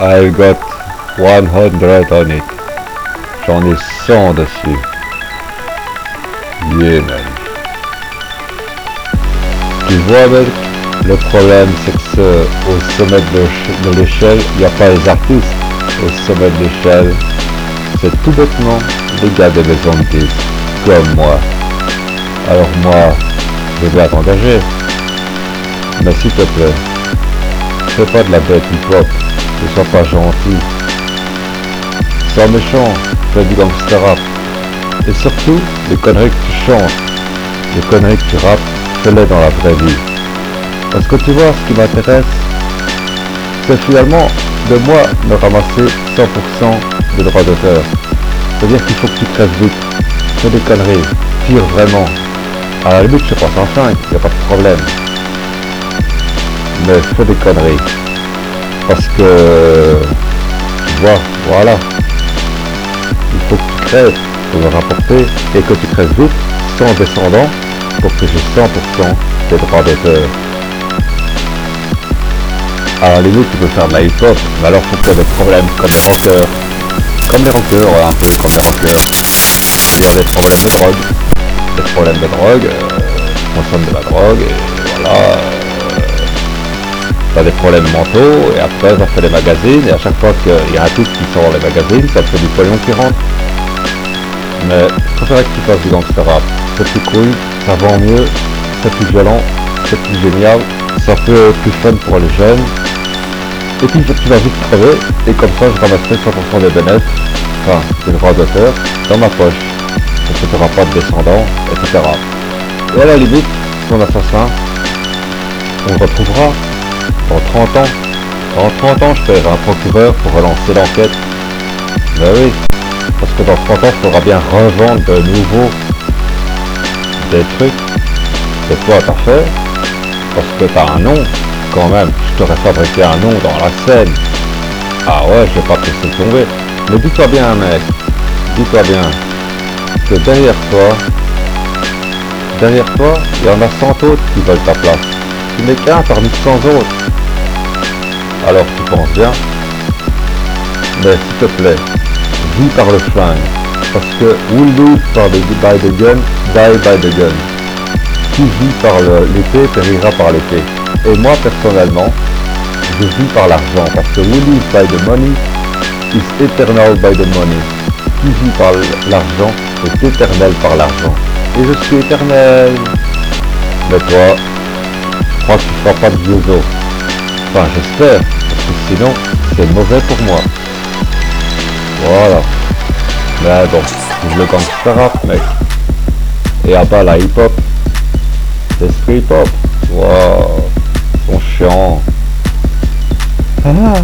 I've got 100 on it. J'en ai 100 dessus. Yeah, man. Tu vois, mec, le problème, c'est que au sommet de l'échelle, il n'y a pas les artistes. Au sommet de l'échelle, c'est tout bêtement des gars de maison de comme moi. Alors moi, je vais t'engager. Mais s'il te plaît, fais pas de la bête hip-hop, ne sois pas gentil. Sois méchant, fais du gangster rap. Et surtout, les conneries que tu chantes, les conneries que tu rappes, fais-les dans la vraie vie. Parce que tu vois, ce qui m'intéresse, c'est finalement de moi me ramasser 100% des droits d'auteur. C'est-à-dire qu'il faut que tu crèves vite, fais des conneries, tire vraiment. À la limite, je passe en 5, y a pas de problème. Mais fais des conneries. Parce que, voilà. Il faut que tu crèves pour me rapporter et que tu crèves vite, sans descendant, pour que j'ai 100% des droits d'auteur. À la limite, tu peux faire de la hip-hop, mais alors aies des problèmes comme les rockers? Comme les rockers, un peu comme les rockers. Il y a des problèmes de drogue. Des problèmes de drogue, euh, de la drogue, et voilà. T'as des problèmes mentaux, et après ça fait les magazines, et à chaque fois qu'il y a un truc qui sort dans les magazines, ça fait du pognon qui rentre. Mais je préférerais que tu fasses du gangster rap. C'est plus cool, ça vend mieux, c'est plus violent, c'est plus génial, ça être plus fun pour les jeunes. Et puis tu vas vite crever, et comme ça je ramasserai 100% des bénéfices, enfin des droits d'auteur, dans ma poche. Que tu n'auras pas de descendants, etc. Et à la limite, ton assassin, on le retrouvera dans 30 ans. Dans 30 ans, je paierai un procureur pour relancer l'enquête. Ben oui, parce que dans 30 ans, il faudra bien revendre de nouveau des trucs que toi t'as fait, parce que t'as un nom, quand même. Je t'aurais fabriqué un nom dans la scène. Ah ouais, je vais pas te laisser tomber. Mais dis-toi bien, mec, dis-toi bien, que derrière toi, derrière toi, il y en a 100 autres qui veulent ta place. Tu n'es qu'un parmi 100 autres. Alors tu penses bien. Mais s'il te plaît, vis par le flingue. Parce que will lose par by the gun, die by the gun. Qui vit par l'épée périra par l'épée. Et moi personnellement, je vis par l'argent. Parce que will live by the money is eternal by the money. Qui vit par l'argent est éternel par l'argent. Et je suis éternel. Mais toi, pas de os. Enfin, j'espère, parce que sinon, c'est mauvais pour moi. Voilà. Mais bon, vive le gangster rap, mec. Et à bas la hip-hop. C'est street hop. Wow. Ils sont chiants. Ah.